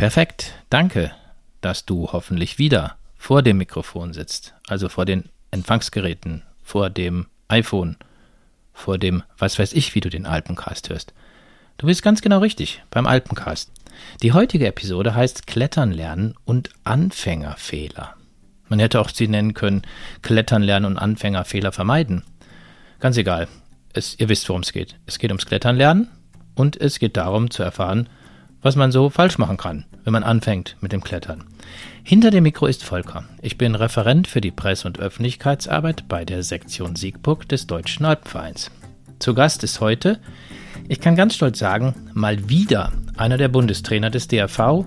Perfekt, danke, dass du hoffentlich wieder vor dem Mikrofon sitzt, also vor den Empfangsgeräten, vor dem iPhone, vor dem, was weiß ich, wie du den Alpencast hörst. Du bist ganz genau richtig beim Alpencast. Die heutige Episode heißt Klettern lernen und Anfängerfehler. Man hätte auch sie nennen können Klettern lernen und Anfängerfehler vermeiden. Ganz egal. Es, ihr wisst, worum es geht. Es geht ums Klettern lernen und es geht darum zu erfahren, was man so falsch machen kann, wenn man anfängt mit dem Klettern. Hinter dem Mikro ist Volker. Ich bin Referent für die Presse- und Öffentlichkeitsarbeit bei der Sektion Siegburg des Deutschen Alpenvereins. Zu Gast ist heute, ich kann ganz stolz sagen, mal wieder einer der Bundestrainer des DRV,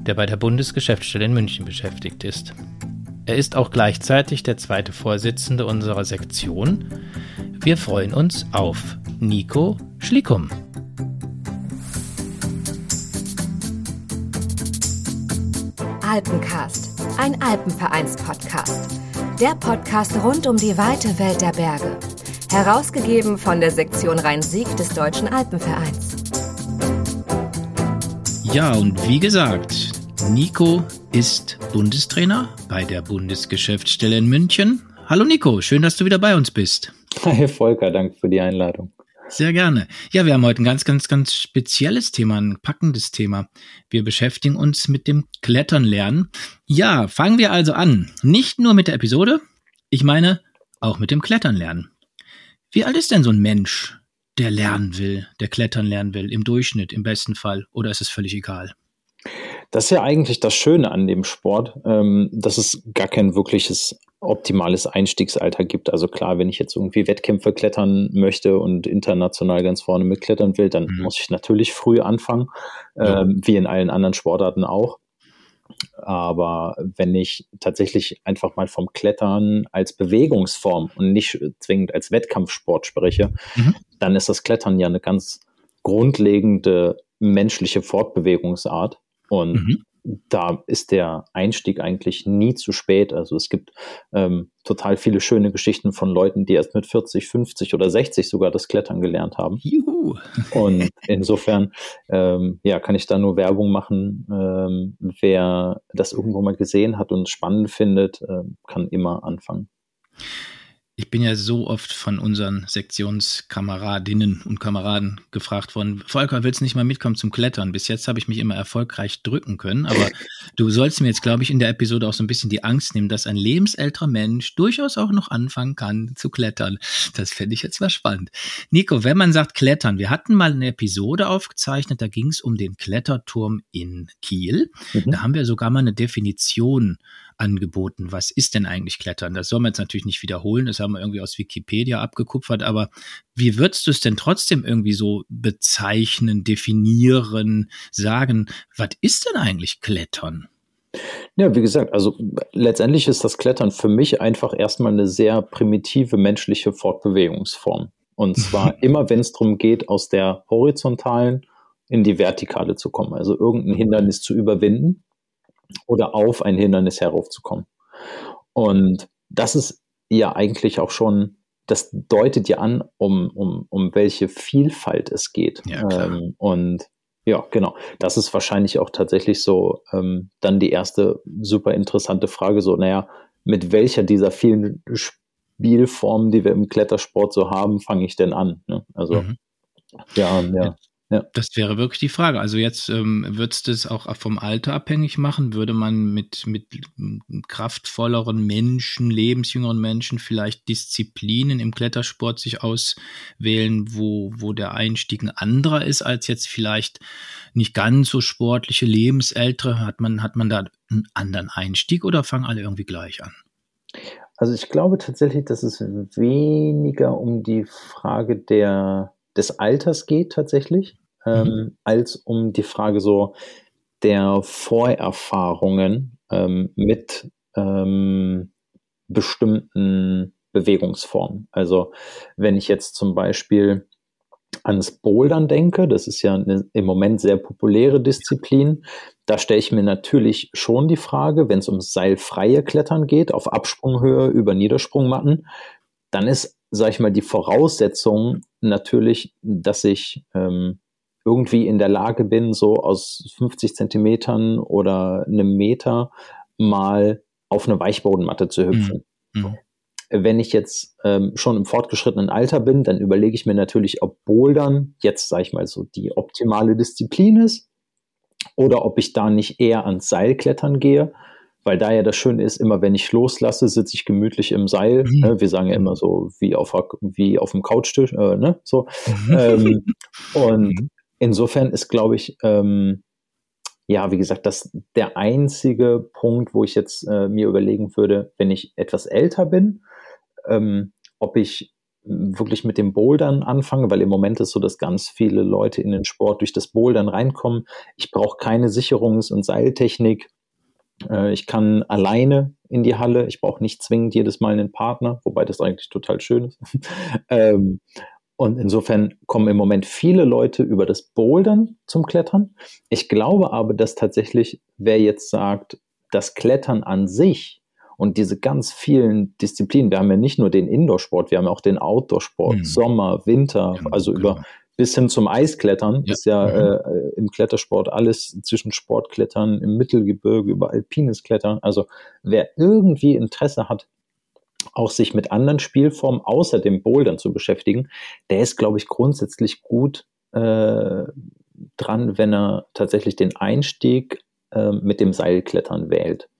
der bei der Bundesgeschäftsstelle in München beschäftigt ist. Er ist auch gleichzeitig der zweite Vorsitzende unserer Sektion. Wir freuen uns auf Nico Schlickum. Alpencast, ein Alpenvereins-Podcast. Der Podcast rund um die weite Welt der Berge. Herausgegeben von der Sektion Rhein-Sieg des Deutschen Alpenvereins. Ja, und wie gesagt, Nico ist Bundestrainer bei der Bundesgeschäftsstelle in München. Hallo Nico, schön, dass du wieder bei uns bist. Hi Volker, danke für die Einladung. Sehr gerne. Ja, wir haben heute ein ganz, ganz, ganz spezielles Thema, ein packendes Thema. Wir beschäftigen uns mit dem Klettern lernen. Ja, fangen wir also an. Nicht nur mit der Episode, ich meine auch mit dem Klettern lernen. Wie alt ist denn so ein Mensch, der lernen will, der klettern lernen will, im Durchschnitt, im besten Fall? Oder ist es völlig egal? Das ist ja eigentlich das Schöne an dem Sport, ähm, dass es gar kein wirkliches optimales Einstiegsalter gibt. Also klar, wenn ich jetzt irgendwie Wettkämpfe klettern möchte und international ganz vorne mitklettern will, dann mhm. muss ich natürlich früh anfangen, ja. ähm, wie in allen anderen Sportarten auch. Aber wenn ich tatsächlich einfach mal vom Klettern als Bewegungsform und nicht zwingend als Wettkampfsport spreche, mhm. dann ist das Klettern ja eine ganz grundlegende menschliche Fortbewegungsart. Und mhm. da ist der Einstieg eigentlich nie zu spät. Also es gibt ähm, total viele schöne Geschichten von Leuten, die erst mit 40, 50 oder 60 sogar das Klettern gelernt haben. Juhu. Und insofern, ähm, ja, kann ich da nur Werbung machen. Ähm, wer das irgendwo mal gesehen hat und spannend findet, äh, kann immer anfangen. Ich bin ja so oft von unseren Sektionskameradinnen und Kameraden gefragt worden, Volker, willst du nicht mal mitkommen zum Klettern? Bis jetzt habe ich mich immer erfolgreich drücken können, aber du sollst mir jetzt, glaube ich, in der Episode auch so ein bisschen die Angst nehmen, dass ein lebensälterer Mensch durchaus auch noch anfangen kann zu klettern. Das fände ich jetzt mal spannend. Nico, wenn man sagt Klettern, wir hatten mal eine Episode aufgezeichnet, da ging es um den Kletterturm in Kiel. Mhm. Da haben wir sogar mal eine Definition angeboten. Was ist denn eigentlich Klettern? Das soll man jetzt natürlich nicht wiederholen, das haben wir irgendwie aus Wikipedia abgekupfert, aber wie würdest du es denn trotzdem irgendwie so bezeichnen, definieren, sagen, was ist denn eigentlich Klettern? Ja, wie gesagt, also letztendlich ist das Klettern für mich einfach erstmal eine sehr primitive menschliche Fortbewegungsform. Und zwar immer, wenn es darum geht, aus der horizontalen in die vertikale zu kommen, also irgendein Hindernis zu überwinden oder auf ein Hindernis heraufzukommen. Und das ist ja eigentlich auch schon, das deutet ja an, um, um, um welche Vielfalt es geht. Ja, ähm, und ja, genau. Das ist wahrscheinlich auch tatsächlich so ähm, dann die erste super interessante Frage, so, naja, mit welcher dieser vielen Spielformen, die wir im Klettersport so haben, fange ich denn an? Ne? Also, mhm. ja, ja. Ja. Das wäre wirklich die Frage. Also jetzt ähm, würdest du es auch vom Alter abhängig machen? Würde man mit, mit kraftvolleren Menschen, lebensjüngeren Menschen vielleicht Disziplinen im Klettersport sich auswählen, wo, wo der Einstieg ein anderer ist als jetzt vielleicht nicht ganz so sportliche, lebensältere? Hat man, hat man da einen anderen Einstieg oder fangen alle irgendwie gleich an? Also ich glaube tatsächlich, dass es weniger um die Frage der, des Alters geht tatsächlich, ähm, mhm. als um die Frage so der Vorerfahrungen ähm, mit ähm, bestimmten Bewegungsformen. Also wenn ich jetzt zum Beispiel ans Bouldern denke, das ist ja eine im Moment sehr populäre Disziplin, da stelle ich mir natürlich schon die Frage, wenn es um seilfreie Klettern geht, auf Absprunghöhe über Niedersprungmatten, dann ist, sage ich mal, die Voraussetzung natürlich, dass ich ähm, irgendwie in der Lage bin, so aus 50 Zentimetern oder einem Meter mal auf eine Weichbodenmatte zu hüpfen. Mhm. Mhm. Wenn ich jetzt ähm, schon im fortgeschrittenen Alter bin, dann überlege ich mir natürlich, ob Bouldern jetzt, sage ich mal, so die optimale Disziplin ist oder ob ich da nicht eher ans Seilklettern gehe, weil da ja das Schöne ist, immer wenn ich loslasse, sitze ich gemütlich im Seil. Mhm. Ne? Wir sagen ja immer so wie auf, wie auf dem Couchtisch, äh, ne? So. Mhm. Ähm, und mhm. insofern ist, glaube ich, ähm, ja, wie gesagt, das der einzige Punkt, wo ich jetzt äh, mir überlegen würde, wenn ich etwas älter bin, ähm, ob ich wirklich mit dem Bouldern anfange, weil im Moment ist so, dass ganz viele Leute in den Sport durch das Bouldern reinkommen. Ich brauche keine Sicherungs- und Seiltechnik. Äh, ich kann alleine in die Halle. Ich brauche nicht zwingend jedes Mal einen Partner, wobei das eigentlich total schön ist. ähm, und insofern kommen im Moment viele Leute über das Bouldern zum Klettern. Ich glaube aber, dass tatsächlich, wer jetzt sagt, das Klettern an sich und diese ganz vielen Disziplinen, wir haben ja nicht nur den Indoor-Sport, wir haben auch den Outdoor-Sport, mhm. Sommer, Winter, genau, also über genau. Bis hin zum Eisklettern ja. ist ja mhm. äh, im Klettersport alles zwischen Sportklettern, im Mittelgebirge, über alpines Klettern. Also wer irgendwie Interesse hat, auch sich mit anderen Spielformen außer dem Bouldern zu beschäftigen, der ist, glaube ich, grundsätzlich gut äh, dran, wenn er tatsächlich den Einstieg äh, mit dem Seilklettern wählt.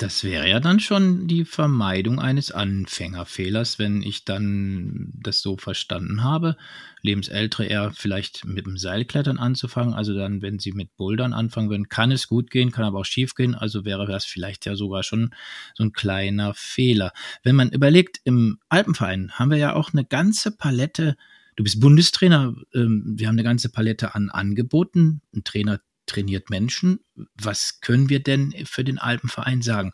Das wäre ja dann schon die Vermeidung eines Anfängerfehlers, wenn ich dann das so verstanden habe. Lebensältere eher vielleicht mit dem Seilklettern anzufangen. Also dann, wenn sie mit Bouldern anfangen würden, kann es gut gehen, kann aber auch schief gehen. Also wäre das vielleicht ja sogar schon so ein kleiner Fehler. Wenn man überlegt, im Alpenverein haben wir ja auch eine ganze Palette Du bist Bundestrainer. Ähm, wir haben eine ganze Palette an Angeboten. Ein Trainer trainiert Menschen. Was können wir denn für den Alpenverein sagen,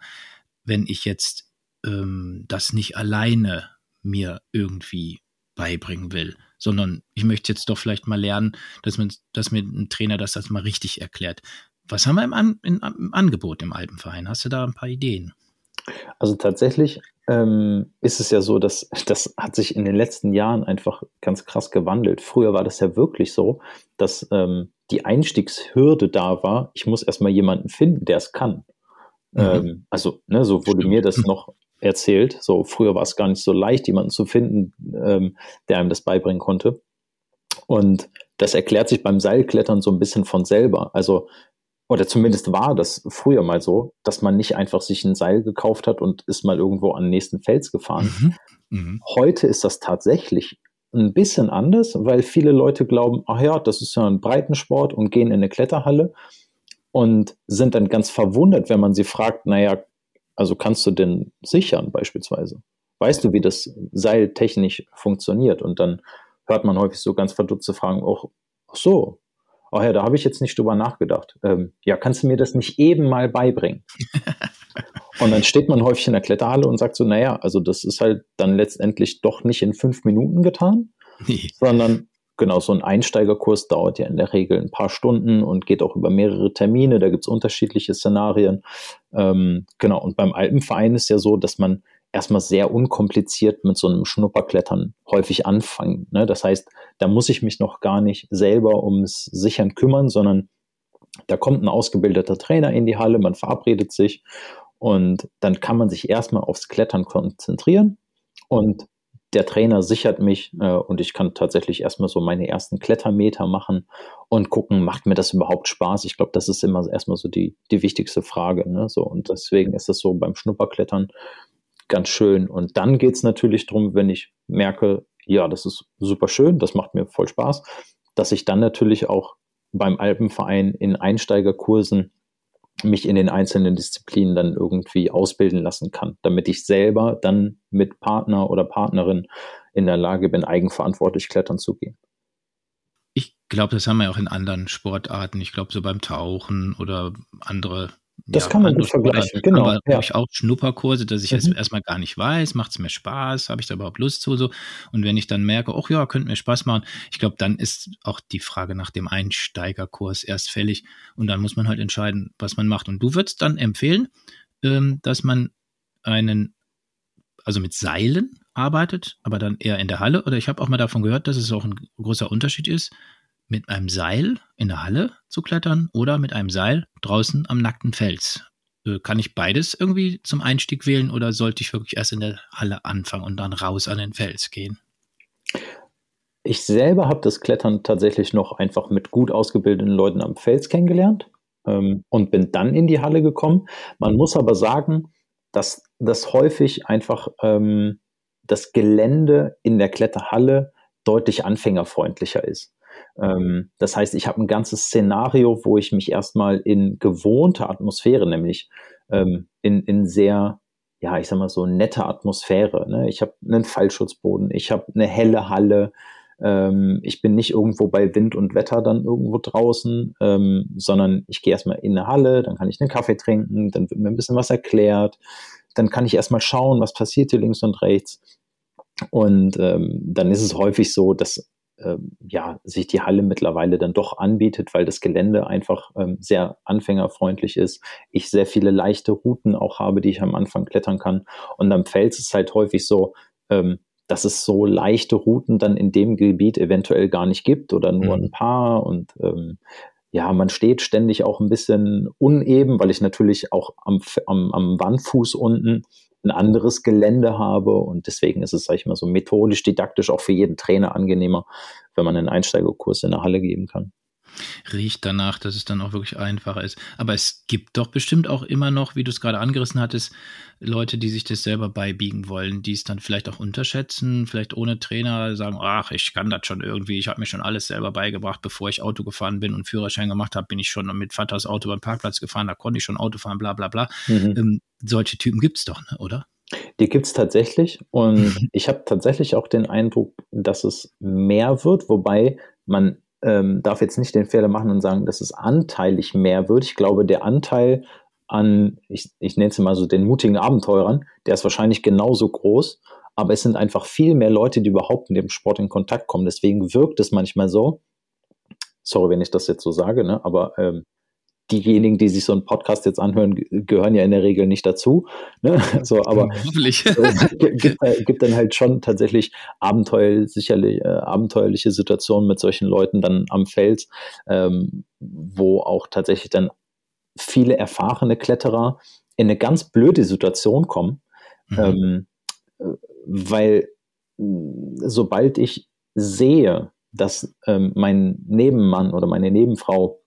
wenn ich jetzt ähm, das nicht alleine mir irgendwie beibringen will, sondern ich möchte jetzt doch vielleicht mal lernen, dass, man, dass mir ein Trainer das, mal richtig erklärt. Was haben wir im, An im Angebot im Alpenverein? Hast du da ein paar Ideen? Also tatsächlich ähm, ist es ja so, dass das hat sich in den letzten Jahren einfach ganz krass gewandelt. Früher war das ja wirklich so, dass ähm, die Einstiegshürde da war, ich muss erstmal jemanden finden, der es kann. Mhm. Ähm, also, ne, so wurde Stimmt. mir das noch erzählt. So, früher war es gar nicht so leicht, jemanden zu finden, ähm, der einem das beibringen konnte. Und das erklärt sich beim Seilklettern so ein bisschen von selber. Also, oder zumindest war das früher mal so, dass man nicht einfach sich ein Seil gekauft hat und ist mal irgendwo an den nächsten Fels gefahren. Mhm. Mhm. Heute ist das tatsächlich ein bisschen anders, weil viele Leute glauben, ach ja, das ist ja ein Breitensport und gehen in eine Kletterhalle und sind dann ganz verwundert, wenn man sie fragt, naja, also kannst du denn sichern beispielsweise? Weißt du, wie das Seil technisch funktioniert? Und dann hört man häufig so ganz verdutzte Fragen, auch, ach so, ach ja, da habe ich jetzt nicht drüber nachgedacht. Ähm, ja, kannst du mir das nicht eben mal beibringen? Und dann steht man häufig in der Kletterhalle und sagt so, naja, also das ist halt dann letztendlich doch nicht in fünf Minuten getan, nee. sondern genau, so ein Einsteigerkurs dauert ja in der Regel ein paar Stunden und geht auch über mehrere Termine, da gibt's unterschiedliche Szenarien. Ähm, genau, und beim Alpenverein ist ja so, dass man erstmal sehr unkompliziert mit so einem Schnupperklettern häufig anfangen. Ne? Das heißt, da muss ich mich noch gar nicht selber ums Sichern kümmern, sondern da kommt ein ausgebildeter Trainer in die Halle, man verabredet sich und dann kann man sich erstmal aufs Klettern konzentrieren und der Trainer sichert mich äh, und ich kann tatsächlich erstmal so meine ersten Klettermeter machen und gucken, macht mir das überhaupt Spaß? Ich glaube, das ist immer erstmal so die, die wichtigste Frage. Ne? So, und deswegen ist es so beim Schnupperklettern ganz schön. Und dann geht es natürlich darum, wenn ich merke, ja, das ist super schön, das macht mir voll Spaß, dass ich dann natürlich auch beim Alpenverein in Einsteigerkursen mich in den einzelnen Disziplinen dann irgendwie ausbilden lassen kann, damit ich selber dann mit Partner oder Partnerin in der Lage bin, eigenverantwortlich klettern zu gehen. Ich glaube, das haben wir auch in anderen Sportarten. Ich glaube, so beim Tauchen oder andere das ja, kann man gut vergleichen, genau. Aber ja. habe ich auch Schnupperkurse, dass ich mhm. erstmal gar nicht weiß, macht es mir Spaß, habe ich da überhaupt Lust zu so. Und wenn ich dann merke, ach ja, könnte mir Spaß machen, ich glaube, dann ist auch die Frage nach dem Einsteigerkurs erst fällig und dann muss man halt entscheiden, was man macht. Und du würdest dann empfehlen, ähm, dass man einen, also mit Seilen arbeitet, aber dann eher in der Halle. Oder ich habe auch mal davon gehört, dass es auch ein großer Unterschied ist, mit einem Seil in der Halle zu klettern oder mit einem Seil draußen am nackten Fels. Äh, kann ich beides irgendwie zum Einstieg wählen oder sollte ich wirklich erst in der Halle anfangen und dann raus an den Fels gehen? Ich selber habe das Klettern tatsächlich noch einfach mit gut ausgebildeten Leuten am Fels kennengelernt ähm, und bin dann in die Halle gekommen. Man muss aber sagen, dass das häufig einfach ähm, das Gelände in der Kletterhalle deutlich anfängerfreundlicher ist. Ähm, das heißt, ich habe ein ganzes Szenario, wo ich mich erstmal in gewohnte Atmosphäre, nämlich ähm, in, in sehr, ja, ich sag mal so nette Atmosphäre. Ne? Ich habe einen Fallschutzboden, ich habe eine helle Halle, ähm, ich bin nicht irgendwo bei Wind und Wetter dann irgendwo draußen, ähm, sondern ich gehe erstmal in eine Halle, dann kann ich einen Kaffee trinken, dann wird mir ein bisschen was erklärt, dann kann ich erstmal schauen, was passiert hier links und rechts. Und ähm, dann ist es häufig so, dass ja, sich die Halle mittlerweile dann doch anbietet, weil das Gelände einfach ähm, sehr anfängerfreundlich ist. Ich sehr viele leichte Routen auch habe, die ich am Anfang klettern kann. Und am Fels ist es halt häufig so, ähm, dass es so leichte Routen dann in dem Gebiet eventuell gar nicht gibt oder nur mhm. ein paar und ähm, ja, man steht ständig auch ein bisschen uneben, weil ich natürlich auch am, am, am Wandfuß unten ein anderes Gelände habe. Und deswegen ist es, sag ich mal, so methodisch, didaktisch auch für jeden Trainer angenehmer, wenn man einen Einsteigerkurs in der Halle geben kann riecht danach, dass es dann auch wirklich einfacher ist. Aber es gibt doch bestimmt auch immer noch, wie du es gerade angerissen hattest, Leute, die sich das selber beibiegen wollen, die es dann vielleicht auch unterschätzen, vielleicht ohne Trainer sagen, ach, ich kann das schon irgendwie, ich habe mir schon alles selber beigebracht, bevor ich Auto gefahren bin und Führerschein gemacht habe, bin ich schon mit Vaters Auto beim Parkplatz gefahren, da konnte ich schon Auto fahren, bla bla bla. Mhm. Ähm, solche Typen gibt es doch, ne, oder? Die gibt es tatsächlich und ich habe tatsächlich auch den Eindruck, dass es mehr wird, wobei man ähm, darf jetzt nicht den Fehler machen und sagen, dass es anteilig mehr wird. Ich glaube, der Anteil an, ich, ich nenne es mal so den mutigen Abenteurern, der ist wahrscheinlich genauso groß, aber es sind einfach viel mehr Leute, die überhaupt mit dem Sport in Kontakt kommen. Deswegen wirkt es manchmal so, sorry, wenn ich das jetzt so sage, ne, aber ähm, diejenigen, die sich so einen Podcast jetzt anhören, gehören ja in der Regel nicht dazu. Ne? So, aber Hoffentlich. gibt, gibt dann halt schon tatsächlich abenteuer, sicherlich, äh, abenteuerliche Situationen mit solchen Leuten dann am Fels, ähm, wo auch tatsächlich dann viele erfahrene Kletterer in eine ganz blöde Situation kommen, mhm. ähm, weil sobald ich sehe, dass ähm, mein Nebenmann oder meine Nebenfrau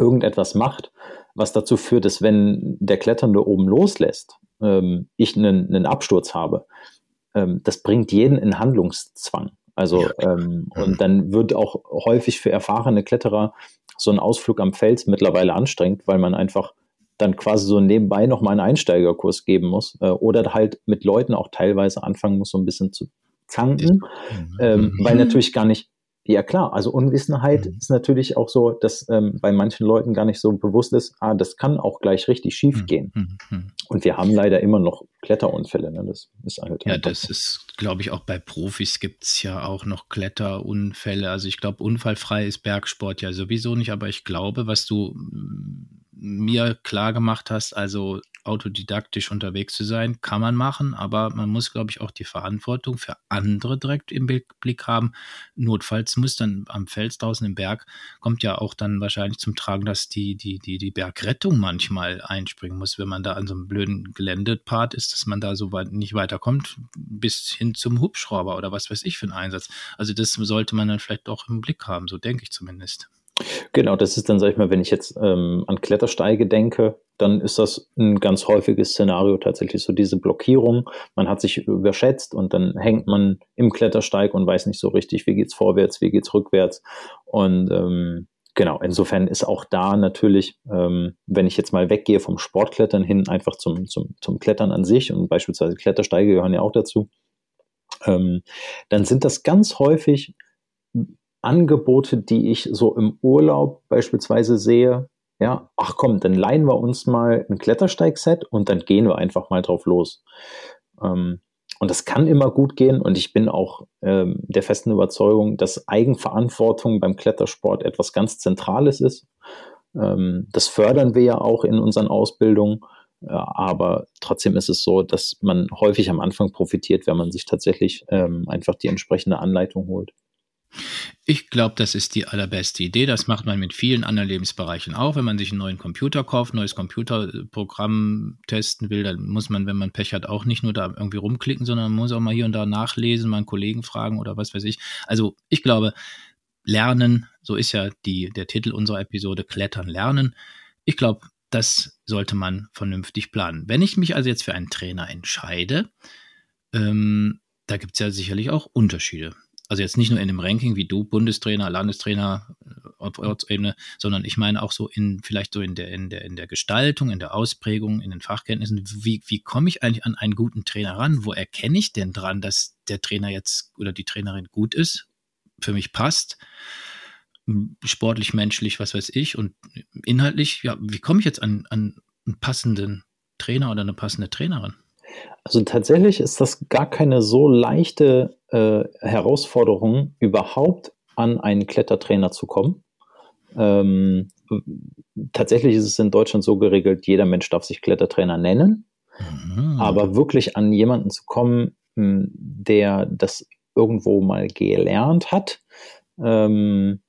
irgendetwas macht, was dazu führt, dass wenn der Kletternde oben loslässt, ähm, ich einen, einen Absturz habe, ähm, das bringt jeden in Handlungszwang. Also ähm, und dann wird auch häufig für erfahrene Kletterer so ein Ausflug am Fels mittlerweile anstrengend, weil man einfach dann quasi so nebenbei noch mal einen Einsteigerkurs geben muss äh, oder halt mit Leuten auch teilweise anfangen muss, so ein bisschen zu zanken, ähm, mhm. weil natürlich gar nicht ja klar, also Unwissenheit mhm. ist natürlich auch so, dass ähm, bei manchen Leuten gar nicht so bewusst ist, ah, das kann auch gleich richtig schief mhm. gehen. Mhm. mhm. Und wir haben leider immer noch Kletterunfälle. Ne? Das ist halt ja, das ist, glaube ich, auch bei Profis gibt es ja auch noch Kletterunfälle. Also ich glaube, unfallfrei ist Bergsport ja sowieso nicht, aber ich glaube, was du mir klar gemacht hast, also autodidaktisch unterwegs zu sein, kann man machen, aber man muss, glaube ich, auch die Verantwortung für andere direkt im Blick haben. Notfalls muss dann am Fels draußen im Berg, kommt ja auch dann wahrscheinlich zum Tragen, dass die, die, die, die Bergrettung manchmal einspringen muss, wenn man da an so einem blöden Geländepart ist, dass man da so weit nicht weiterkommt, bis hin zum Hubschrauber oder was weiß ich für einen Einsatz. Also das sollte man dann vielleicht auch im Blick haben, so denke ich zumindest. Genau, das ist dann, sag ich mal, wenn ich jetzt ähm, an Klettersteige denke, dann ist das ein ganz häufiges Szenario tatsächlich so diese Blockierung. Man hat sich überschätzt und dann hängt man im Klettersteig und weiß nicht so richtig, wie geht's vorwärts, wie geht's rückwärts. Und ähm, genau, insofern ist auch da natürlich, ähm, wenn ich jetzt mal weggehe vom Sportklettern hin, einfach zum, zum, zum Klettern an sich und beispielsweise Klettersteige gehören ja auch dazu, ähm, dann sind das ganz häufig Angebote, die ich so im Urlaub beispielsweise sehe, ja, ach komm, dann leihen wir uns mal ein Klettersteigset und dann gehen wir einfach mal drauf los. Ähm, und das kann immer gut gehen und ich bin auch ähm, der festen Überzeugung, dass Eigenverantwortung beim Klettersport etwas ganz Zentrales ist. Ähm, das fördern wir ja auch in unseren Ausbildungen. Äh, aber trotzdem ist es so, dass man häufig am Anfang profitiert, wenn man sich tatsächlich ähm, einfach die entsprechende Anleitung holt. Ich glaube, das ist die allerbeste Idee. Das macht man mit vielen anderen Lebensbereichen auch. Wenn man sich einen neuen Computer kauft, neues Computerprogramm testen will, dann muss man, wenn man Pech hat, auch nicht nur da irgendwie rumklicken, sondern man muss auch mal hier und da nachlesen, mal einen Kollegen fragen oder was weiß ich. Also ich glaube, Lernen, so ist ja die, der Titel unserer Episode, Klettern, Lernen. Ich glaube, das sollte man vernünftig planen. Wenn ich mich also jetzt für einen Trainer entscheide, ähm, da gibt es ja sicherlich auch Unterschiede. Also jetzt nicht nur in dem Ranking wie du, Bundestrainer, Landestrainer äh, auf Ortsebene, sondern ich meine auch so in, vielleicht so in der, in der, in der Gestaltung, in der Ausprägung, in den Fachkenntnissen. Wie, wie komme ich eigentlich an einen guten Trainer ran? Wo erkenne ich denn dran, dass der Trainer jetzt oder die Trainerin gut ist, für mich passt? sportlich, menschlich, was weiß ich. Und inhaltlich, ja, wie komme ich jetzt an, an einen passenden Trainer oder eine passende Trainerin? Also tatsächlich ist das gar keine so leichte äh, Herausforderung, überhaupt an einen Klettertrainer zu kommen. Ähm, tatsächlich ist es in Deutschland so geregelt, jeder Mensch darf sich Klettertrainer nennen. Mhm. Aber wirklich an jemanden zu kommen, hm, der das irgendwo mal gelernt hat, ähm,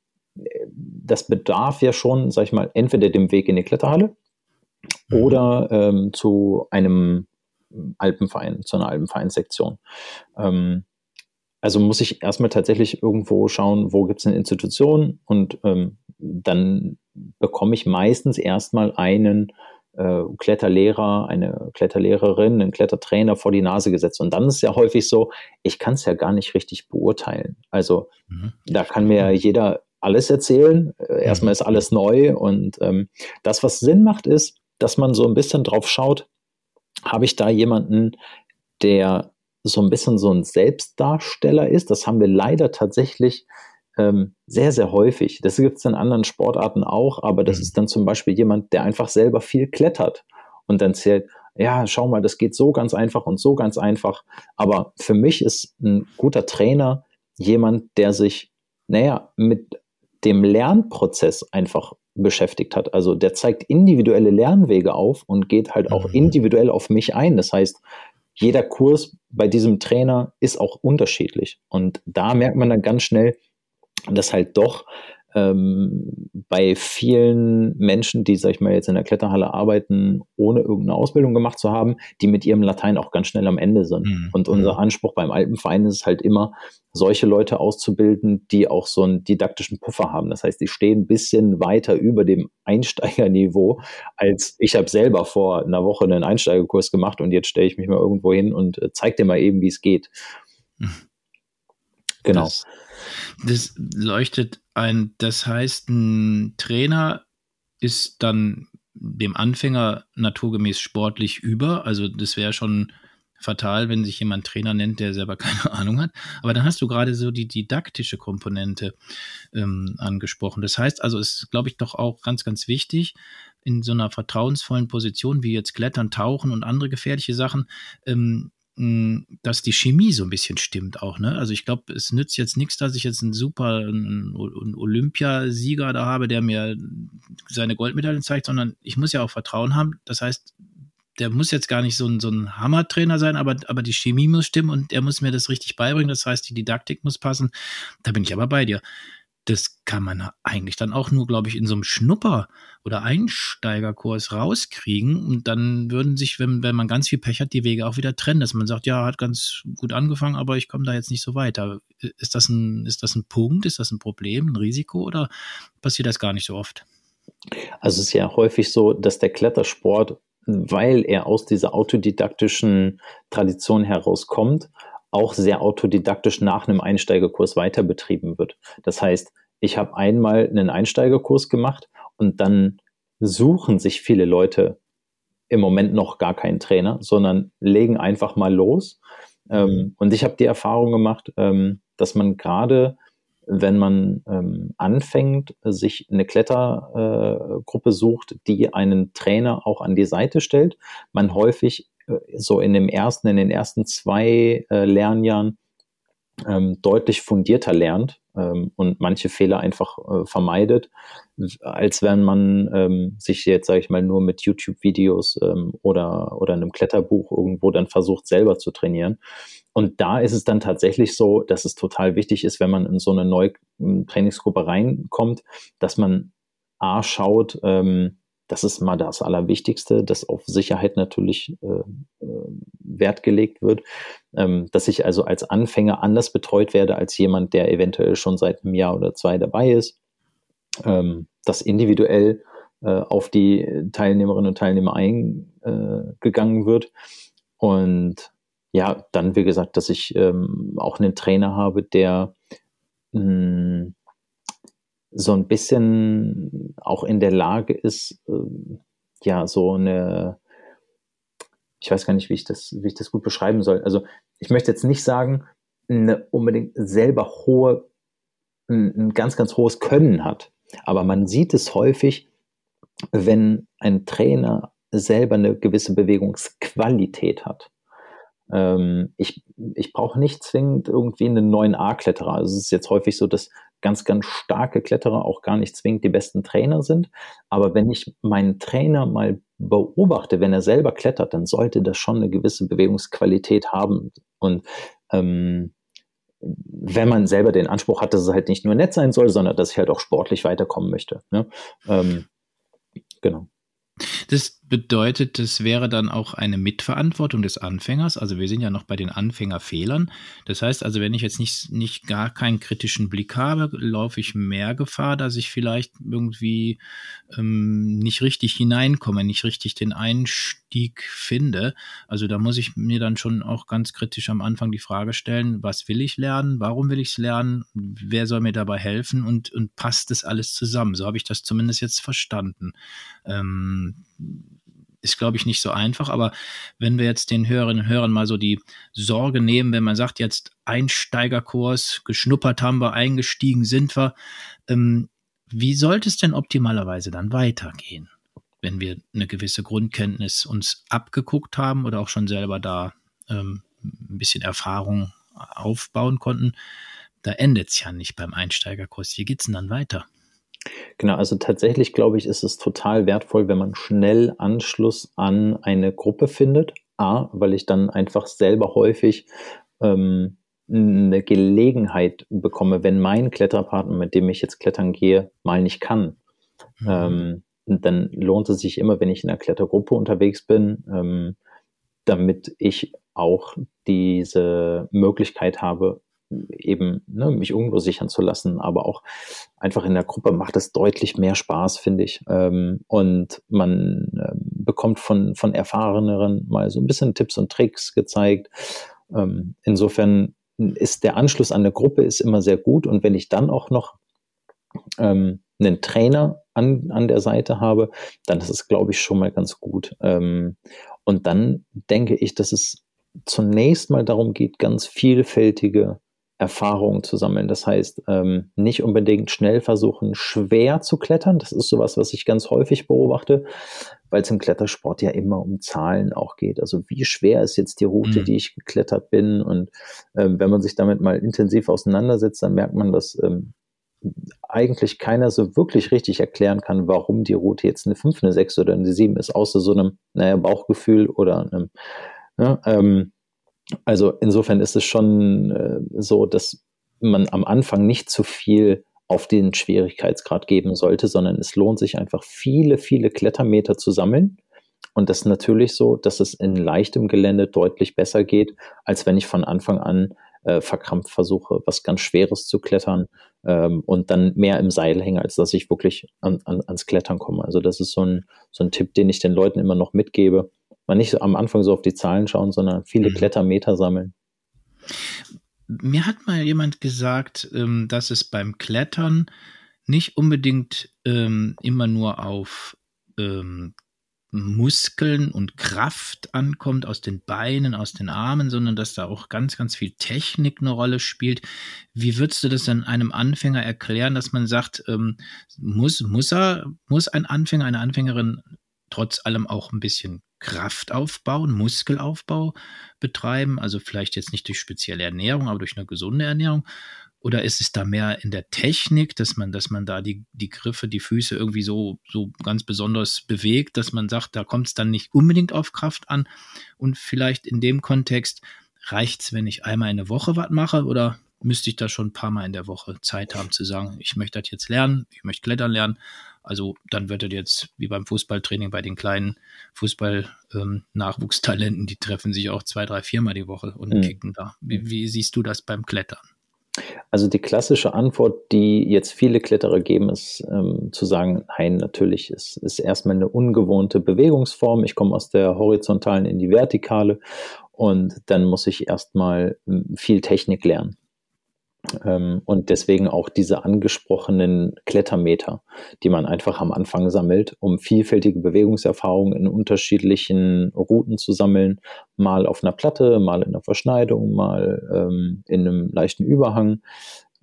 das bedarf ja schon, sag ich mal, entweder dem Weg in die Kletterhalle mhm. oder ähm, zu einem Alpenverein, zu einer Alpenvereinssektion. Ähm, also muss ich erstmal tatsächlich irgendwo schauen, wo gibt es eine Institution und ähm, dann bekomme ich meistens erstmal einen äh, Kletterlehrer, eine Kletterlehrerin, einen Klettertrainer vor die Nase gesetzt. Und dann ist es ja häufig so, ich kann es ja gar nicht richtig beurteilen. Also mhm. da kann mir mhm. jeder alles erzählen. Äh, erstmal mhm. ist alles neu und ähm, das, was Sinn macht, ist, dass man so ein bisschen drauf schaut, habe ich da jemanden, der so ein bisschen so ein Selbstdarsteller ist. Das haben wir leider tatsächlich ähm, sehr, sehr häufig. Das gibt es in anderen Sportarten auch, aber das mhm. ist dann zum Beispiel jemand, der einfach selber viel klettert und dann zählt, ja, schau mal, das geht so ganz einfach und so ganz einfach. Aber für mich ist ein guter Trainer jemand, der sich, naja, mit dem Lernprozess einfach beschäftigt hat. Also der zeigt individuelle Lernwege auf und geht halt auch mhm. individuell auf mich ein. Das heißt, jeder Kurs bei diesem Trainer ist auch unterschiedlich. Und da merkt man dann ganz schnell, dass halt doch ähm, bei vielen Menschen, die, sag ich mal, jetzt in der Kletterhalle arbeiten, ohne irgendeine Ausbildung gemacht zu haben, die mit ihrem Latein auch ganz schnell am Ende sind. Mhm. Und unser mhm. Anspruch beim Alpenverein ist es halt immer, solche Leute auszubilden, die auch so einen didaktischen Puffer haben. Das heißt, die stehen ein bisschen weiter über dem Einsteigerniveau, als ich habe selber vor einer Woche einen Einsteigerkurs gemacht und jetzt stelle ich mich mal irgendwo hin und äh, zeige dir mal eben, wie es geht. Mhm. Genau. Das, das leuchtet ein, das heißt, ein Trainer ist dann dem Anfänger naturgemäß sportlich über. Also das wäre schon fatal, wenn sich jemand Trainer nennt, der selber keine Ahnung hat. Aber dann hast du gerade so die didaktische Komponente ähm, angesprochen. Das heißt also, es ist, glaube ich, doch auch ganz, ganz wichtig, in so einer vertrauensvollen Position wie jetzt Klettern, Tauchen und andere gefährliche Sachen, ähm, dass die Chemie so ein bisschen stimmt auch. Ne? Also ich glaube, es nützt jetzt nichts, dass ich jetzt einen super einen Olympiasieger da habe, der mir seine Goldmedaillen zeigt, sondern ich muss ja auch Vertrauen haben. Das heißt, der muss jetzt gar nicht so ein, so ein Hammertrainer sein, aber, aber die Chemie muss stimmen und er muss mir das richtig beibringen. Das heißt, die Didaktik muss passen. Da bin ich aber bei dir das kann man eigentlich dann auch nur, glaube ich, in so einem Schnupper- oder Einsteigerkurs rauskriegen. Und dann würden sich, wenn, wenn man ganz viel Pech hat, die Wege auch wieder trennen, dass man sagt, ja, hat ganz gut angefangen, aber ich komme da jetzt nicht so weiter. Ist das, ein, ist das ein Punkt? Ist das ein Problem, ein Risiko oder passiert das gar nicht so oft? Also es ist ja häufig so, dass der Klettersport, weil er aus dieser autodidaktischen Tradition herauskommt, auch sehr autodidaktisch nach einem Einsteigerkurs weiter betrieben wird. Das heißt, ich habe einmal einen Einsteigerkurs gemacht und dann suchen sich viele Leute im Moment noch gar keinen Trainer, sondern legen einfach mal los. Ähm, mhm. und ich habe die Erfahrung gemacht, ähm, dass man gerade, wenn man ähm, anfängt, sich eine Klettergruppe äh, sucht, die einen Trainer auch an die Seite stellt, man häufig so in dem ersten, in den ersten zwei äh, Lernjahren deutlich fundierter lernt ähm, und manche Fehler einfach äh, vermeidet, als wenn man ähm, sich jetzt, sage ich mal, nur mit YouTube-Videos ähm, oder, oder einem Kletterbuch irgendwo dann versucht, selber zu trainieren. und da ist es dann tatsächlich so, dass es total wichtig ist, wenn man in so eine neue Trainingsgruppe reinkommt, dass man A schaut, ähm, das ist mal das Allerwichtigste, dass auf Sicherheit natürlich äh, äh, Wert gelegt wird, ähm, dass ich also als Anfänger anders betreut werde als jemand, der eventuell schon seit einem Jahr oder zwei dabei ist, ähm, dass individuell äh, auf die Teilnehmerinnen und Teilnehmer eingegangen äh, wird. Und ja, dann wie gesagt, dass ich ähm, auch einen Trainer habe, der mh, hm, so ein bisschen auch in der Lage ist, äh, ja, so eine, ich weiß gar nicht, wie ich das, wie ich das gut beschreiben soll. Also ich möchte jetzt nicht sagen, eine unbedingt selber hohe, ein, ein ganz, ganz hohes Können hat. Aber man sieht es häufig, wenn ein Trainer selber eine gewisse Bewegungsqualität hat. Ähm, ich ich brauche nicht zwingend irgendwie einen neuen A-Kletterer. Also es ist jetzt häufig so, dass ganz, ganz starke Kletterer auch gar nicht zwingend die besten Trainer sind. Aber wenn ich meinen Trainer mal beobachte, wenn er selber klettert, dann sollte das schon eine gewisse Bewegungsqualität haben. Und ähm, wenn man selber den Anspruch hat, dass es halt nicht nur nett sein soll, sondern dass ich halt auch sportlich weiterkommen möchte. Ne? Ähm, genau. Das bedeutet, das wäre dann auch eine Mitverantwortung des Anfängers. Also wir sind ja noch bei den Anfängerfehlern. Das heißt also, wenn ich jetzt nicht, nicht gar keinen kritischen Blick habe, laufe ich mehr Gefahr, dass ich vielleicht irgendwie ähm, nicht richtig hineinkomme, nicht richtig den Einstieg finde. Also da muss ich mir dann schon auch ganz kritisch am Anfang die Frage stellen, was will ich lernen? Warum will ich es lernen? Wer soll mir dabei helfen? Und, und passt das alles zusammen? So habe ich das zumindest jetzt verstanden. Ähm, ist, glaube ich, nicht so einfach. Aber wenn wir jetzt den Hörerinnen und Hörern mal so die Sorge nehmen, wenn man sagt, jetzt Einsteigerkurs, geschnuppert haben wir, eingestiegen sind wir, ähm, wie sollte es denn optimalerweise dann weitergehen, wenn wir eine gewisse Grundkenntnis uns abgeguckt haben oder auch schon selber da ähm, ein bisschen Erfahrung aufbauen konnten? Da endet es ja nicht beim Einsteigerkurs. Wie geht es denn dann weiter? Genau, also tatsächlich glaube ich, ist es total wertvoll, wenn man schnell Anschluss an eine Gruppe findet. A, weil ich dann einfach selber häufig ähm, eine Gelegenheit bekomme, wenn mein Kletterpartner, mit dem ich jetzt klettern gehe, mal nicht kann. Mhm. Ähm, dann lohnt es sich immer, wenn ich in einer Klettergruppe unterwegs bin, ähm, damit ich auch diese Möglichkeit habe, eben ne, mich irgendwo sichern zu lassen, aber auch einfach in der Gruppe macht es deutlich mehr Spaß, finde ich. Ähm, und man äh, bekommt von, von Erfahreneren mal so ein bisschen Tipps und Tricks gezeigt. Ähm, insofern ist der Anschluss an eine Gruppe ist immer sehr gut und wenn ich dann auch noch ähm, einen Trainer an, an der Seite habe, dann ist es, glaube ich, schon mal ganz gut. Ähm, und dann denke ich, dass es zunächst mal darum geht, ganz vielfältige Erfahrungen zu sammeln. Das heißt, ähm, nicht unbedingt schnell versuchen, schwer zu klettern. Das ist sowas, was ich ganz häufig beobachte, weil es im Klettersport ja immer um Zahlen auch geht. Also wie schwer ist jetzt die Route, mhm. die ich geklettert bin? Und ähm, wenn man sich damit mal intensiv auseinandersetzt, dann merkt man, dass ähm, eigentlich keiner so wirklich richtig erklären kann, warum die Route jetzt eine 5, eine 6 oder eine 7 ist, außer so einem, naja, Bauchgefühl oder einem, ja, ähm, also insofern ist es schon äh, so, dass man am Anfang nicht zu viel auf den Schwierigkeitsgrad geben sollte, sondern es lohnt sich einfach viele, viele Klettermeter zu sammeln. Und das ist natürlich so, dass es in leichtem Gelände deutlich besser geht, als wenn ich von Anfang an äh, verkrampft versuche, was ganz Schweres zu klettern ähm, und dann mehr im Seil hänge, als dass ich wirklich an, an, ans Klettern komme. Also das ist so ein, so ein Tipp, den ich den Leuten immer noch mitgebe mal nicht am Anfang so auf die Zahlen schauen, sondern viele mhm. Klettermeter sammeln. Mir hat mal jemand gesagt, ähm, dass es beim Klettern nicht unbedingt ähm, immer nur auf ähm, Muskeln und Kraft ankommt aus den Beinen, aus den Armen, sondern dass da auch ganz, ganz viel Technik eine Rolle spielt. Wie würdest du das dann einem Anfänger erklären, dass man sagt, ähm, muss, muss er, muss ein Anfänger, eine Anfängerin trotz allem auch ein bisschen Kraftaufbau, Muskelaufbau betreiben, also vielleicht jetzt nicht durch spezielle Ernährung, aber durch eine gesunde Ernährung? Oder ist es da mehr in der Technik, dass man, dass man da die, die Griffe, die Füße irgendwie so, so ganz besonders bewegt, dass man sagt, da kommt es dann nicht unbedingt auf Kraft an? Und vielleicht in dem Kontext, reicht's, wenn ich einmal in der Woche was mache oder müsste ich da schon ein paar Mal in der Woche Zeit haben zu sagen, ich möchte das jetzt lernen, ich möchte klettern lernen. Also dann wird das jetzt wie beim Fußballtraining bei den kleinen Fußball-Nachwuchstalenten, ähm, die treffen sich auch zwei, drei, viermal die Woche und mhm. kicken da. Wie, wie siehst du das beim Klettern? Also die klassische Antwort, die jetzt viele Kletterer geben, ist ähm, zu sagen, nein, natürlich, es ist erstmal eine ungewohnte Bewegungsform. Ich komme aus der horizontalen in die vertikale und dann muss ich erstmal hm, viel Technik lernen. Ähm, und deswegen auch diese angesprochenen Klettermeter, die man einfach am Anfang sammelt, um vielfältige Bewegungserfahrungen in unterschiedlichen Routen zu sammeln. Mal auf einer Platte, mal in einer Verschneidung, mal ähm, in einem leichten Überhang.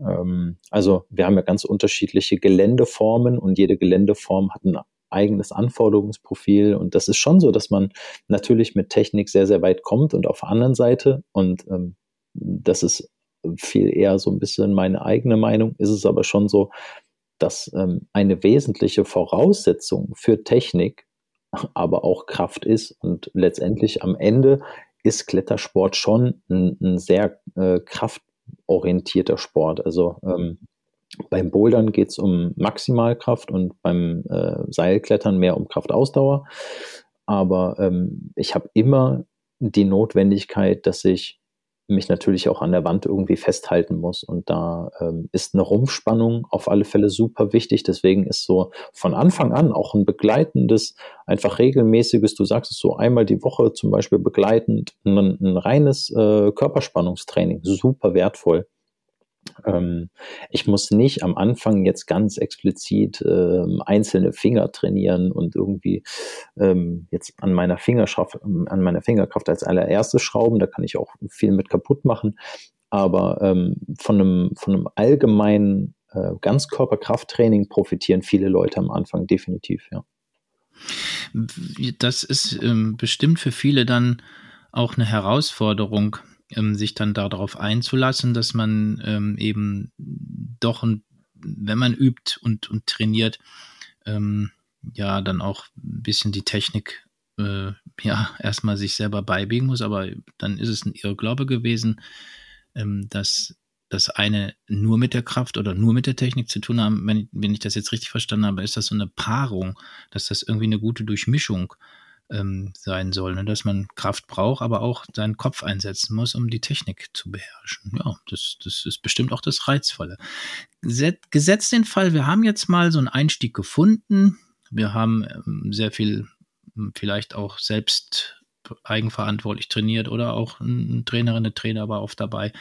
Ähm, also wir haben ja ganz unterschiedliche Geländeformen und jede Geländeform hat ein eigenes Anforderungsprofil. Und das ist schon so, dass man natürlich mit Technik sehr, sehr weit kommt und auf der anderen Seite, und ähm, das ist viel eher so ein bisschen meine eigene Meinung, ist es aber schon so, dass ähm, eine wesentliche Voraussetzung für Technik aber auch Kraft ist. Und letztendlich am Ende ist Klettersport schon ein, ein sehr äh, kraftorientierter Sport. Also ähm, beim Bouldern geht es um Maximalkraft und beim äh, Seilklettern mehr um Kraftausdauer. Aber ähm, ich habe immer die Notwendigkeit, dass ich mich natürlich auch an der Wand irgendwie festhalten muss. Und da ähm, ist eine Rumpfspannung auf alle Fälle super wichtig. Deswegen ist so von Anfang an auch ein begleitendes, einfach regelmäßiges, du sagst es so einmal die Woche zum Beispiel begleitend, ein, ein reines äh, Körperspannungstraining, super wertvoll. Ähm, ich muss nicht am Anfang jetzt ganz explizit ähm, einzelne Finger trainieren und irgendwie ähm, jetzt an meiner Fingerschaft, an meiner Fingerkraft als allererstes schrauben. Da kann ich auch viel mit kaputt machen. Aber ähm, von einem, von einem allgemeinen äh, Ganzkörperkrafttraining profitieren viele Leute am Anfang definitiv, ja. Das ist ähm, bestimmt für viele dann auch eine Herausforderung, ähm, sich dann darauf einzulassen, dass man ähm, eben doch, ein, wenn man übt und, und trainiert, ähm, ja, dann auch ein bisschen die Technik äh, ja erstmal sich selber beibiegen muss, aber dann ist es ein Irrglaube gewesen, ähm, dass das eine nur mit der Kraft oder nur mit der Technik zu tun haben. Wenn wenn ich das jetzt richtig verstanden habe, ist das so eine Paarung, dass das irgendwie eine gute Durchmischung ähm, sein soll, ne? dass man Kraft braucht, aber auch seinen Kopf einsetzen muss, um die Technik zu beherrschen. Ja, das, das ist bestimmt auch das Reizvolle. Gesetzt den Fall, wir haben jetzt mal so einen Einstieg gefunden. Wir haben ähm, sehr viel hm, vielleicht auch selbst eigenverantwortlich trainiert oder auch eine Trainerin, eine Trainer war oft dabei.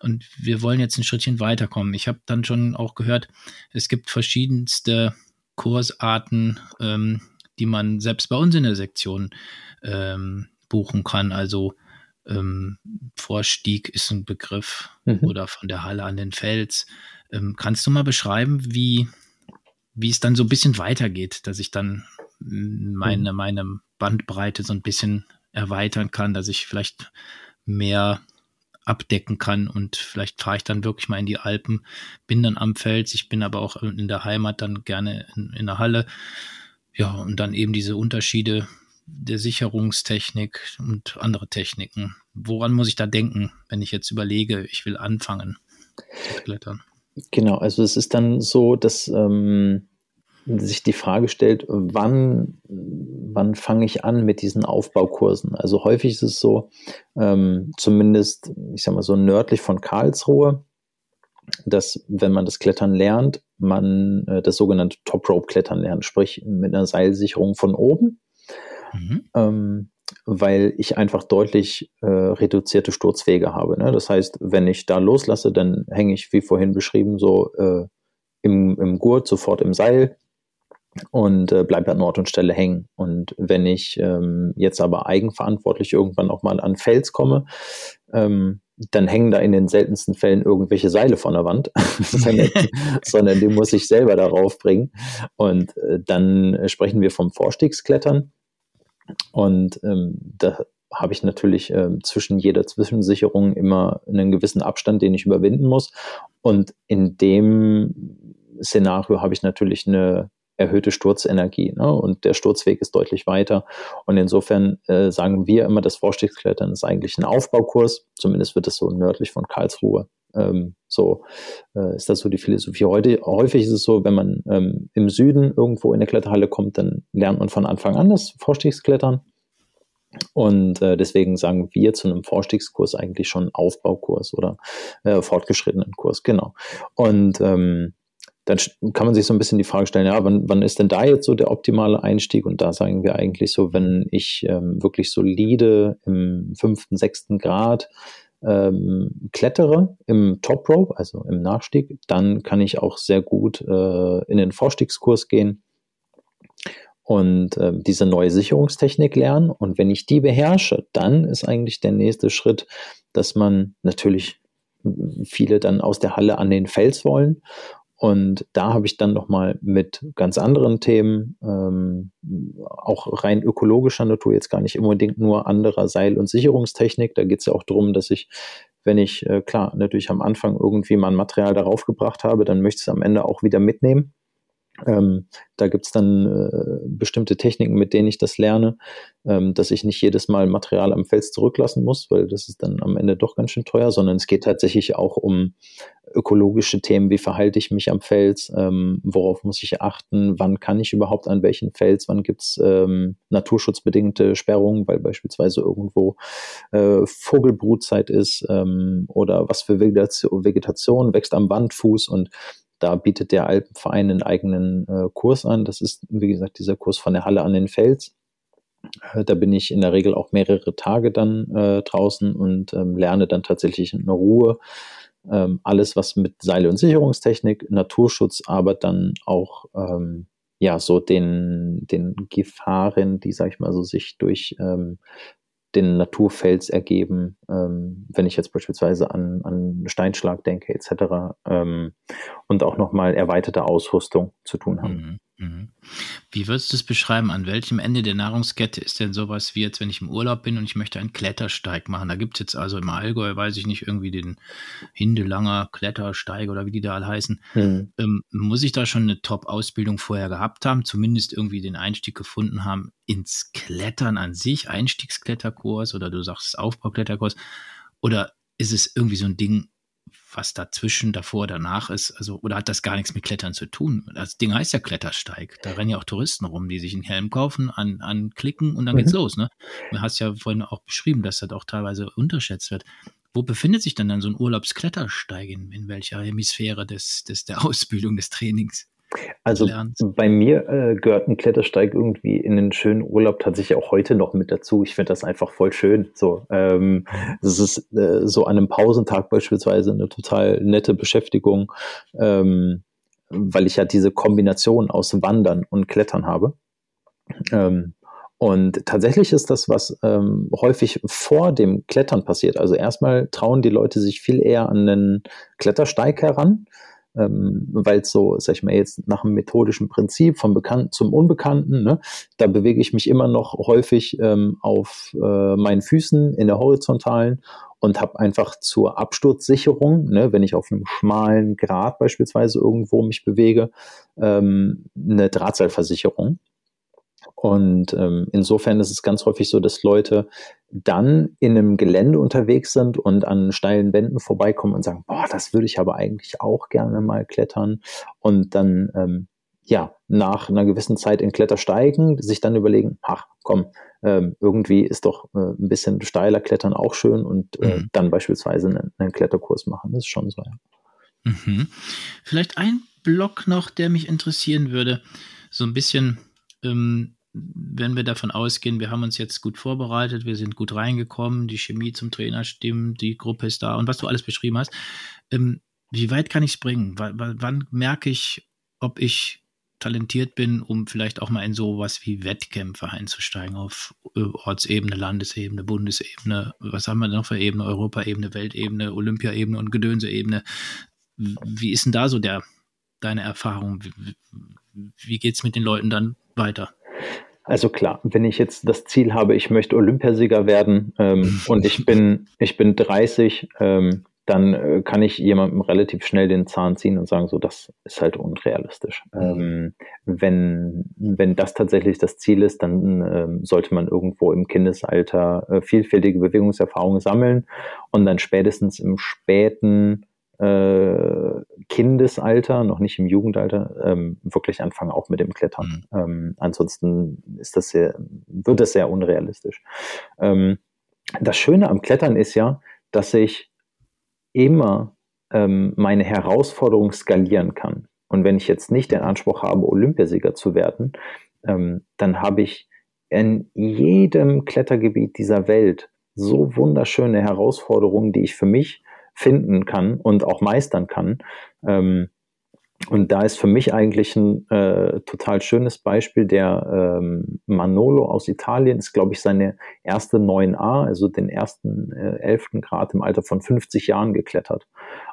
Und wir wollen jetzt ein Schrittchen weiterkommen. Ich habe dann schon auch gehört, es gibt verschiedenste Kursarten, ähm, die man selbst bei uns in der Sektion ähm, buchen kann. Also ähm, Vorstieg ist ein Begriff mhm. oder von der Halle an den Fels. Ähm, kannst du mal beschreiben, wie, wie es dann so ein bisschen weitergeht, dass ich dann meine, mhm. meine Bandbreite so ein bisschen erweitern kann, dass ich vielleicht mehr abdecken kann und vielleicht fahre ich dann wirklich mal in die Alpen, bin dann am Fels, ich bin aber auch in der Heimat dann gerne in, in der Halle ja, und dann eben diese Unterschiede der Sicherungstechnik und andere Techniken. Woran muss ich da denken, wenn ich jetzt überlege, ich will anfangen zu klettern? Genau, also es ist dann so, dass ähm, sich die Frage stellt, wann, wann fange ich an mit diesen Aufbaukursen? Also häufig ist es so, ähm, zumindest, ich sag mal so nördlich von Karlsruhe, dass wenn man das Klettern lernt, man äh, das sogenannte Top Rope Klettern lernt, sprich mit einer Seilsicherung von oben, mhm. ähm, weil ich einfach deutlich äh, reduzierte Sturzwege habe. Ne? Das heißt, wenn ich da loslasse, dann hänge ich, wie vorhin beschrieben, so äh, im, im Gurt sofort im Seil und äh, bleibe an Ort und Stelle hängen. Und wenn ich ähm, jetzt aber eigenverantwortlich irgendwann auch mal an Fels komme, ähm, dann hängen da in den seltensten Fällen irgendwelche Seile von der Wand, sondern, sondern die muss ich selber darauf bringen. Und äh, dann sprechen wir vom Vorstiegsklettern. Und ähm, da habe ich natürlich äh, zwischen jeder Zwischensicherung immer einen gewissen Abstand, den ich überwinden muss. Und in dem Szenario habe ich natürlich eine erhöhte Sturzenergie. Ne? Und der Sturzweg ist deutlich weiter. Und insofern äh, sagen wir immer, das Vorstiegsklettern ist eigentlich ein Aufbaukurs. Zumindest wird es so nördlich von Karlsruhe. Ähm, so äh, ist das so die Philosophie. Heute häufig ist es so, wenn man ähm, im Süden irgendwo in der Kletterhalle kommt, dann lernt man von Anfang an das Vorstiegsklettern. Und äh, deswegen sagen wir zu einem Vorstiegskurs eigentlich schon Aufbaukurs oder äh, fortgeschrittenen Kurs, genau. Und ähm, dann kann man sich so ein bisschen die Frage stellen, ja, wann, wann ist denn da jetzt so der optimale Einstieg? Und da sagen wir eigentlich so, wenn ich ähm, wirklich solide im fünften, sechsten Grad ähm, klettere im Top Rope, also im Nachstieg, dann kann ich auch sehr gut äh, in den Vorstiegskurs gehen und äh, diese neue Sicherungstechnik lernen. Und wenn ich die beherrsche, dann ist eigentlich der nächste Schritt, dass man natürlich viele dann aus der Halle an den Fels wollen. Und da habe ich dann nochmal mit ganz anderen Themen, ähm, auch rein ökologischer Natur, jetzt gar nicht unbedingt nur anderer Seil- und Sicherungstechnik. Da geht es ja auch darum, dass ich, wenn ich, äh, klar, natürlich am Anfang irgendwie mein Material darauf gebracht habe, dann möchte ich es am Ende auch wieder mitnehmen. Ähm, da gibt's dann äh, bestimmte Techniken, mit denen ich das lerne, ähm, dass ich nicht jedes Mal Material am Fels zurücklassen muss, weil das ist dann am Ende doch ganz schön teuer, sondern es geht tatsächlich auch um ökologische Themen, wie verhalte ich mich am Fels, ähm, worauf muss ich achten, wann kann ich überhaupt an welchen Fels, wann gibt's ähm, naturschutzbedingte Sperrungen, weil beispielsweise irgendwo äh, Vogelbrutzeit ist ähm, oder was für Vegetation, Vegetation wächst am Wandfuß und da bietet der Alpenverein einen eigenen äh, Kurs an. Das ist, wie gesagt, dieser Kurs von der Halle an den Fels. Äh, da bin ich in der Regel auch mehrere Tage dann äh, draußen und ähm, lerne dann tatsächlich in Ruhe ähm, alles, was mit Seile- und Sicherungstechnik, Naturschutz, aber dann auch ähm, ja so den, den Gefahren, die, sag ich mal, so sich durch ähm, den Naturfels ergeben, ähm, wenn ich jetzt beispielsweise an, an Steinschlag denke etc. Ähm, und auch nochmal erweiterte Ausrüstung zu tun haben. Mhm. Wie würdest du es beschreiben? An welchem Ende der Nahrungskette ist denn sowas wie jetzt, wenn ich im Urlaub bin und ich möchte einen Klettersteig machen? Da gibt es jetzt also im Allgäu, weiß ich nicht, irgendwie den Hindelanger Klettersteig oder wie die da alle heißen. Mhm. Ähm, muss ich da schon eine Top-Ausbildung vorher gehabt haben, zumindest irgendwie den Einstieg gefunden haben ins Klettern an sich, Einstiegskletterkurs oder du sagst Aufbaukletterkurs? Oder ist es irgendwie so ein Ding, was dazwischen, davor, danach ist, also, oder hat das gar nichts mit Klettern zu tun? Das Ding heißt ja Klettersteig. Da rennen ja auch Touristen rum, die sich einen Helm kaufen, an, anklicken und dann mhm. geht's los, ne? Du hast ja vorhin auch beschrieben, dass das auch teilweise unterschätzt wird. Wo befindet sich denn dann so ein Urlaubsklettersteig in, in welcher Hemisphäre des, des, der Ausbildung, des Trainings? Also lernst. bei mir äh, gehört ein Klettersteig irgendwie in den schönen Urlaub tatsächlich auch heute noch mit dazu. Ich finde das einfach voll schön. So, ähm, das ist äh, so an einem Pausentag beispielsweise eine total nette Beschäftigung, ähm, weil ich ja diese Kombination aus Wandern und Klettern habe. Ähm, und tatsächlich ist das, was ähm, häufig vor dem Klettern passiert. Also erstmal trauen die Leute sich viel eher an den Klettersteig heran ähm, weil es so, sag ich mal, jetzt nach einem methodischen Prinzip vom Bekannten zum Unbekannten, ne, da bewege ich mich immer noch häufig ähm, auf äh, meinen Füßen in der horizontalen und habe einfach zur Absturzsicherung, ne, wenn ich auf einem schmalen Grat beispielsweise irgendwo mich bewege, ähm, eine Drahtseilversicherung. Und ähm, insofern ist es ganz häufig so, dass Leute dann in einem Gelände unterwegs sind und an steilen Wänden vorbeikommen und sagen, boah, das würde ich aber eigentlich auch gerne mal klettern. Und dann, ähm, ja, nach einer gewissen Zeit in Kletter steigen, sich dann überlegen, ach komm, ähm, irgendwie ist doch äh, ein bisschen steiler Klettern auch schön und äh, mhm. dann beispielsweise einen, einen, Kletterkurs machen. Das ist schon so, ja. Mhm. Vielleicht ein Block noch, der mich interessieren würde, so ein bisschen ähm, wenn wir davon ausgehen, wir haben uns jetzt gut vorbereitet, wir sind gut reingekommen, die Chemie zum Trainer stimmt, die Gruppe ist da und was du alles beschrieben hast, ähm, wie weit kann ich es bringen? W wann merke ich, ob ich talentiert bin, um vielleicht auch mal in sowas wie Wettkämpfe einzusteigen auf äh, Ortsebene, Landesebene, Bundesebene, was haben wir noch für Ebene, Europaebene, Weltebene, Olympiaebene und Gedönseebene. Wie ist denn da so der, deine Erfahrung? Wie, wie geht es mit den Leuten dann weiter? Also klar, wenn ich jetzt das Ziel habe, ich möchte Olympiasieger werden ähm, und ich bin, ich bin 30, ähm, dann äh, kann ich jemandem relativ schnell den Zahn ziehen und sagen, so, das ist halt unrealistisch. Mhm. Ähm, wenn, wenn das tatsächlich das Ziel ist, dann ähm, sollte man irgendwo im Kindesalter äh, vielfältige Bewegungserfahrungen sammeln und dann spätestens im späten äh, Kindesalter, noch nicht im Jugendalter, ähm, wirklich anfangen auch mit dem Klettern. Mhm. Ähm, ansonsten ist das sehr, wird das sehr unrealistisch. Ähm, das Schöne am Klettern ist ja, dass ich immer ähm, meine Herausforderung skalieren kann. Und wenn ich jetzt nicht den Anspruch habe, Olympiasieger zu werden, ähm, dann habe ich in jedem Klettergebiet dieser Welt so wunderschöne Herausforderungen, die ich für mich finden kann und auch meistern kann. Ähm, und da ist für mich eigentlich ein äh, total schönes Beispiel der ähm, Manolo aus Italien, ist, glaube ich, seine erste 9a, also den ersten äh, 11. Grad im Alter von 50 Jahren geklettert.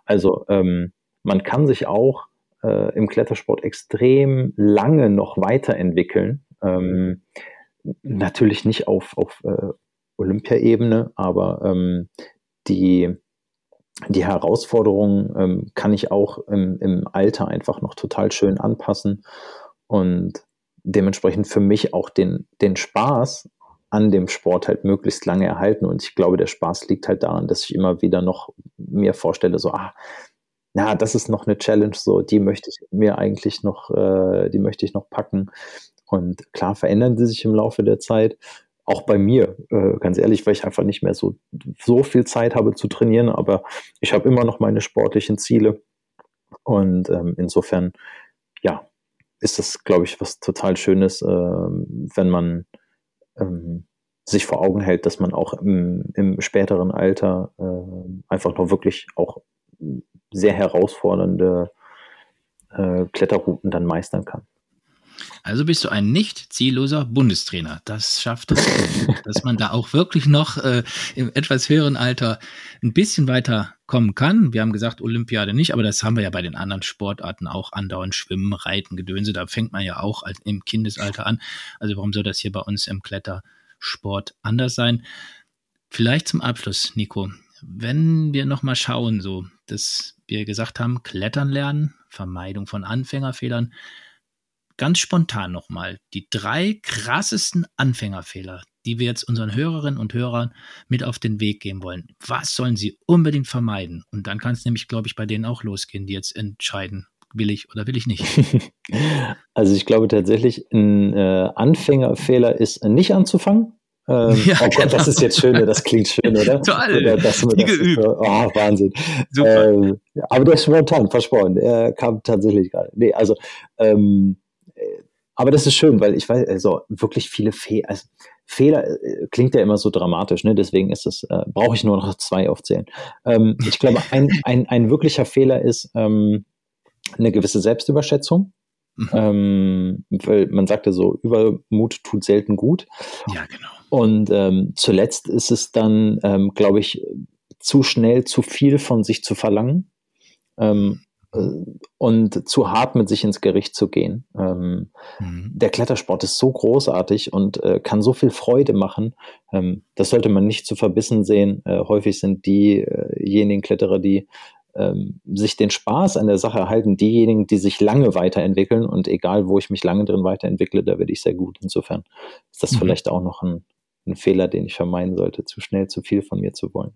Also ähm, man kann sich auch äh, im Klettersport extrem lange noch weiterentwickeln. Ähm, natürlich nicht auf, auf äh, Olympiaebene, aber ähm, die die Herausforderungen ähm, kann ich auch im, im Alter einfach noch total schön anpassen und dementsprechend für mich auch den, den Spaß an dem Sport halt möglichst lange erhalten. Und ich glaube, der Spaß liegt halt daran, dass ich immer wieder noch mir vorstelle, so, ah, na, das ist noch eine Challenge, so, die möchte ich mir eigentlich noch, äh, die möchte ich noch packen. Und klar verändern sie sich im Laufe der Zeit auch bei mir, äh, ganz ehrlich, weil ich einfach nicht mehr so, so viel Zeit habe zu trainieren, aber ich habe immer noch meine sportlichen Ziele. Und ähm, insofern, ja, ist das, glaube ich, was total Schönes, äh, wenn man ähm, sich vor Augen hält, dass man auch im, im späteren Alter äh, einfach noch wirklich auch sehr herausfordernde äh, Kletterrouten dann meistern kann. Also bist du ein nicht zielloser Bundestrainer. Das schafft es, dass man da auch wirklich noch äh, im etwas höheren Alter ein bisschen weiter kommen kann. Wir haben gesagt, Olympiade nicht, aber das haben wir ja bei den anderen Sportarten auch andauernd Schwimmen, Reiten, Gedönse. Da fängt man ja auch im Kindesalter an. Also warum soll das hier bei uns im Klettersport anders sein? Vielleicht zum Abschluss, Nico. Wenn wir nochmal schauen, so, dass wir gesagt haben, Klettern lernen, Vermeidung von Anfängerfehlern, ganz spontan nochmal die drei krassesten Anfängerfehler, die wir jetzt unseren Hörerinnen und Hörern mit auf den Weg geben wollen. Was sollen sie unbedingt vermeiden? Und dann kann es nämlich, glaube ich, bei denen auch losgehen, die jetzt entscheiden, will ich oder will ich nicht. Also ich glaube tatsächlich, ein äh, Anfängerfehler ist nicht anzufangen. Ähm, ja, oh Gott, genau. das ist jetzt schön, das klingt schön, oder? Toll. Oder das, das, geübt. oh, Wahnsinn. Super. Ähm, aber der ist spontan, versprochen. Er kam tatsächlich gerade. Nee, also ähm, aber das ist schön, weil ich weiß, also wirklich viele Fehler, also Fehler äh, klingt ja immer so dramatisch, ne? Deswegen ist es, äh, brauche ich nur noch zwei aufzählen. Ähm, ich glaube, ein, ein, ein wirklicher Fehler ist ähm, eine gewisse Selbstüberschätzung. Mhm. Ähm, weil man sagt ja so, Übermut tut selten gut. Ja, genau. Und ähm, zuletzt ist es dann, ähm, glaube ich, zu schnell zu viel von sich zu verlangen. Ähm, und zu hart mit sich ins Gericht zu gehen. Ähm, mhm. Der Klettersport ist so großartig und äh, kann so viel Freude machen. Ähm, das sollte man nicht zu verbissen sehen. Äh, häufig sind diejenigen Kletterer, die ähm, sich den Spaß an der Sache erhalten, diejenigen, die sich lange weiterentwickeln. Und egal, wo ich mich lange drin weiterentwickle, da werde ich sehr gut. Insofern ist das mhm. vielleicht auch noch ein, ein Fehler, den ich vermeiden sollte, zu schnell zu viel von mir zu wollen.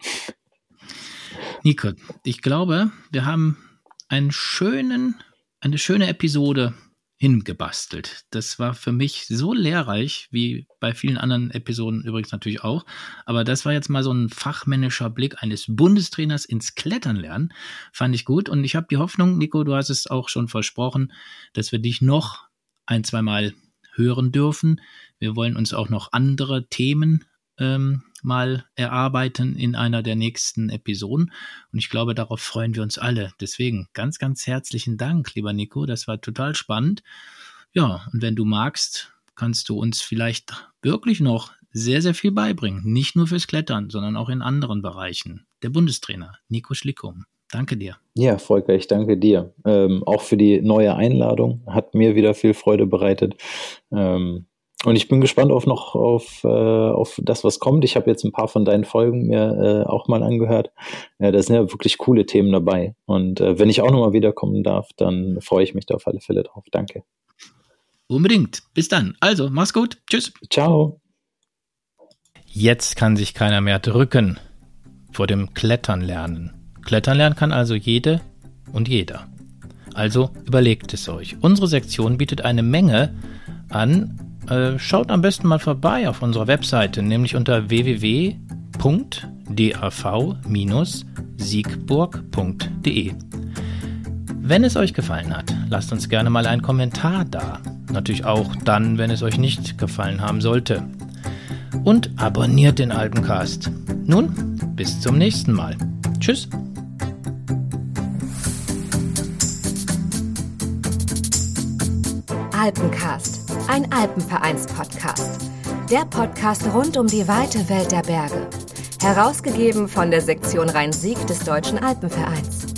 Nico, ich glaube, wir haben einen schönen, eine schöne Episode hingebastelt. Das war für mich so lehrreich, wie bei vielen anderen Episoden übrigens natürlich auch. Aber das war jetzt mal so ein fachmännischer Blick eines Bundestrainers ins Klettern lernen. Fand ich gut. Und ich habe die Hoffnung, Nico, du hast es auch schon versprochen, dass wir dich noch ein, zweimal hören dürfen. Wir wollen uns auch noch andere Themen ähm, mal erarbeiten in einer der nächsten Episoden. Und ich glaube, darauf freuen wir uns alle. Deswegen ganz, ganz herzlichen Dank, lieber Nico. Das war total spannend. Ja, und wenn du magst, kannst du uns vielleicht wirklich noch sehr, sehr viel beibringen. Nicht nur fürs Klettern, sondern auch in anderen Bereichen. Der Bundestrainer, Nico Schlickum. Danke dir. Ja, Volker, ich danke dir. Ähm, auch für die neue Einladung. Hat mir wieder viel Freude bereitet. Ähm, und ich bin gespannt auf noch auf, äh, auf das, was kommt. Ich habe jetzt ein paar von deinen Folgen mir äh, auch mal angehört. Äh, da sind ja wirklich coole Themen dabei. Und äh, wenn ich auch nochmal wiederkommen darf, dann freue ich mich da auf alle Fälle drauf. Danke. Unbedingt. Bis dann. Also, mach's gut. Tschüss. Ciao. Jetzt kann sich keiner mehr drücken vor dem Klettern lernen. Klettern lernen kann also jede und jeder. Also überlegt es euch. Unsere Sektion bietet eine Menge an. Äh, schaut am besten mal vorbei auf unserer Webseite, nämlich unter www.dav-siegburg.de. Wenn es euch gefallen hat, lasst uns gerne mal einen Kommentar da. Natürlich auch dann, wenn es euch nicht gefallen haben sollte. Und abonniert den Alpencast. Nun, bis zum nächsten Mal. Tschüss. Alpencast, ein Alpenvereins-Podcast. Der Podcast rund um die weite Welt der Berge. Herausgegeben von der Sektion Rhein-Sieg des Deutschen Alpenvereins.